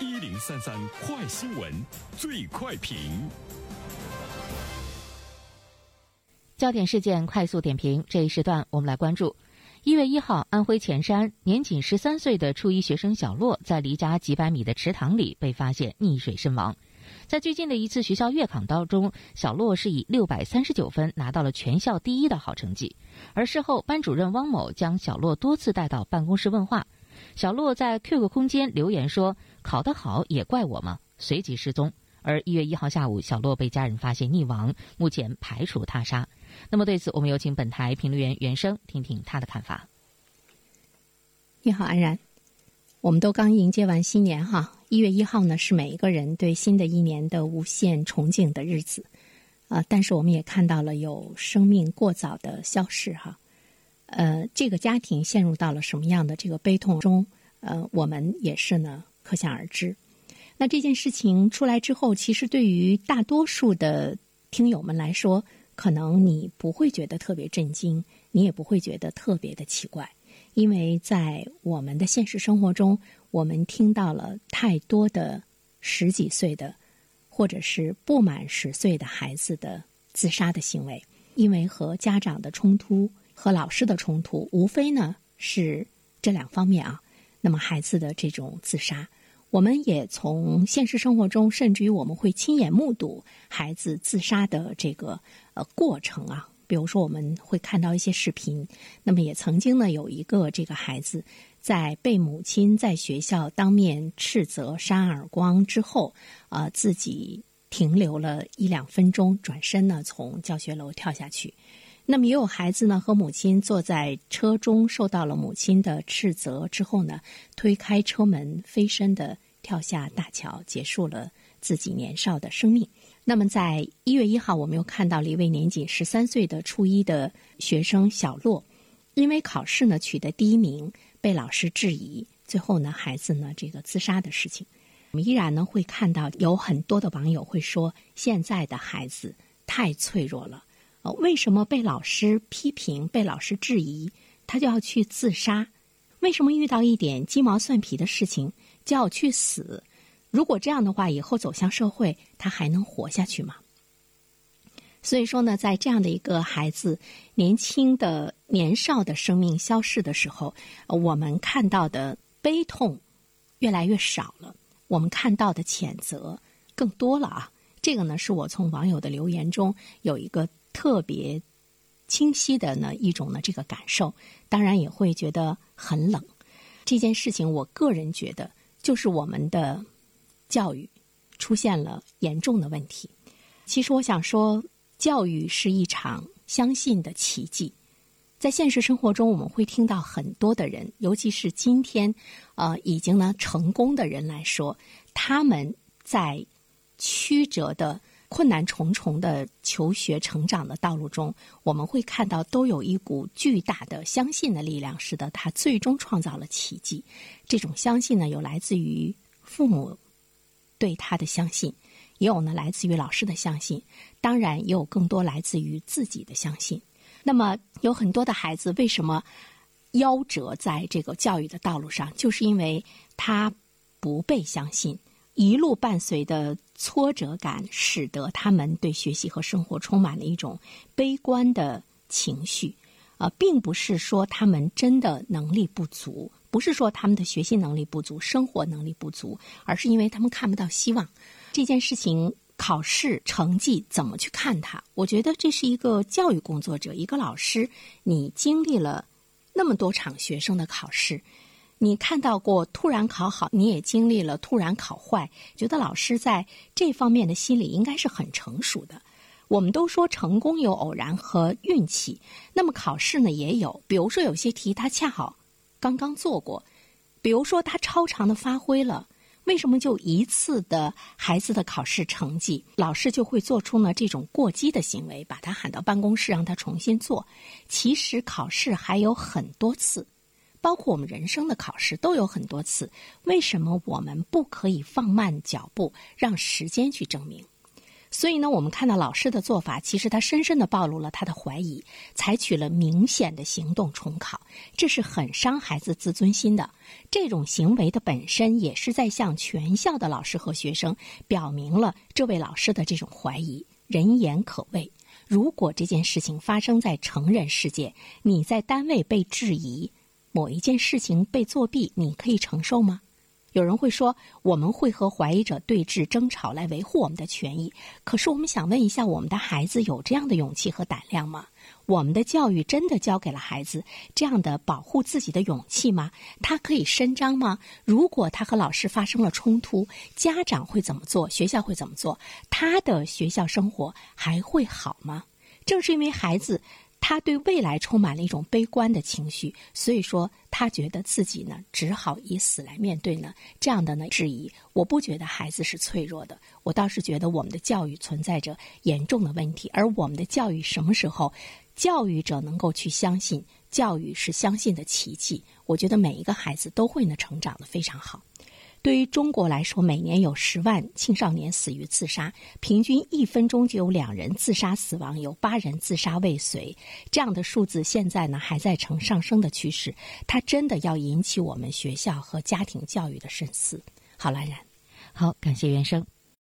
一零三三快新闻，最快评。焦点事件快速点评，这一时段我们来关注：一月一号，安徽潜山年仅十三岁的初一学生小洛，在离家几百米的池塘里被发现溺水身亡。在最近的一次学校月考当中，小洛是以六百三十九分拿到了全校第一的好成绩。而事后，班主任汪某将小洛多次带到办公室问话。小洛在 QQ 空间留言说：“考得好也怪我吗？”随即失踪。而一月一号下午，小洛被家人发现溺亡，目前排除他杀。那么对此，我们有请本台评论员袁生听听他的看法。你好，安然。我们都刚迎接完新年哈，一月一号呢是每一个人对新的一年的无限憧憬的日子啊。但是我们也看到了有生命过早的消逝哈。呃，这个家庭陷入到了什么样的这个悲痛中？呃，我们也是呢，可想而知。那这件事情出来之后，其实对于大多数的听友们来说，可能你不会觉得特别震惊，你也不会觉得特别的奇怪，因为在我们的现实生活中，我们听到了太多的十几岁的，或者是不满十岁的孩子的自杀的行为，因为和家长的冲突。和老师的冲突，无非呢是这两方面啊。那么孩子的这种自杀，我们也从现实生活中，甚至于我们会亲眼目睹孩子自杀的这个呃过程啊。比如说，我们会看到一些视频。那么也曾经呢，有一个这个孩子在被母亲在学校当面斥责、扇耳光之后，啊，自己停留了一两分钟，转身呢从教学楼跳下去。那么也有孩子呢，和母亲坐在车中，受到了母亲的斥责之后呢，推开车门，飞身的跳下大桥，结束了自己年少的生命。那么在一月一号，我们又看到了一位年仅十三岁的初一的学生小洛，因为考试呢取得第一名，被老师质疑，最后呢孩子呢这个自杀的事情。我们依然呢会看到有很多的网友会说，现在的孩子太脆弱了。呃为什么被老师批评、被老师质疑，他就要去自杀？为什么遇到一点鸡毛蒜皮的事情就要去死？如果这样的话，以后走向社会，他还能活下去吗？所以说呢，在这样的一个孩子年轻的年少的生命消逝的时候，我们看到的悲痛越来越少了，我们看到的谴责更多了啊！这个呢，是我从网友的留言中有一个。特别清晰的呢一种呢这个感受，当然也会觉得很冷。这件事情，我个人觉得就是我们的教育出现了严重的问题。其实我想说，教育是一场相信的奇迹。在现实生活中，我们会听到很多的人，尤其是今天呃已经呢成功的人来说，他们在曲折的。困难重重的求学成长的道路中，我们会看到都有一股巨大的相信的力量，使得他最终创造了奇迹。这种相信呢，有来自于父母对他的相信，也有呢来自于老师的相信，当然也有更多来自于自己的相信。那么，有很多的孩子为什么夭折在这个教育的道路上，就是因为他不被相信。一路伴随的挫折感，使得他们对学习和生活充满了一种悲观的情绪。啊，并不是说他们真的能力不足，不是说他们的学习能力不足、生活能力不足，而是因为他们看不到希望。这件事情，考试成绩怎么去看它？我觉得这是一个教育工作者，一个老师，你经历了那么多场学生的考试。你看到过突然考好，你也经历了突然考坏，觉得老师在这方面的心理应该是很成熟的。我们都说成功有偶然和运气，那么考试呢也有。比如说有些题他恰好刚刚做过，比如说他超常的发挥了，为什么就一次的孩子的考试成绩，老师就会做出呢这种过激的行为，把他喊到办公室让他重新做？其实考试还有很多次。包括我们人生的考试都有很多次，为什么我们不可以放慢脚步，让时间去证明？所以呢，我们看到老师的做法，其实他深深的暴露了他的怀疑，采取了明显的行动重考，这是很伤孩子自尊心的。这种行为的本身也是在向全校的老师和学生表明了这位老师的这种怀疑，人言可畏。如果这件事情发生在成人世界，你在单位被质疑，某一件事情被作弊，你可以承受吗？有人会说，我们会和怀疑者对峙、争吵来维护我们的权益。可是，我们想问一下，我们的孩子有这样的勇气和胆量吗？我们的教育真的教给了孩子这样的保护自己的勇气吗？他可以伸张吗？如果他和老师发生了冲突，家长会怎么做？学校会怎么做？他的学校生活还会好吗？正是因为孩子。他对未来充满了一种悲观的情绪，所以说他觉得自己呢只好以死来面对呢这样的呢质疑。我不觉得孩子是脆弱的，我倒是觉得我们的教育存在着严重的问题。而我们的教育什么时候，教育者能够去相信教育是相信的奇迹？我觉得每一个孩子都会呢成长的非常好。对于中国来说，每年有十万青少年死于自杀，平均一分钟就有两人自杀死亡，有八人自杀未遂。这样的数字现在呢还在呈上升的趋势，它真的要引起我们学校和家庭教育的深思。好，兰然，好，感谢袁生。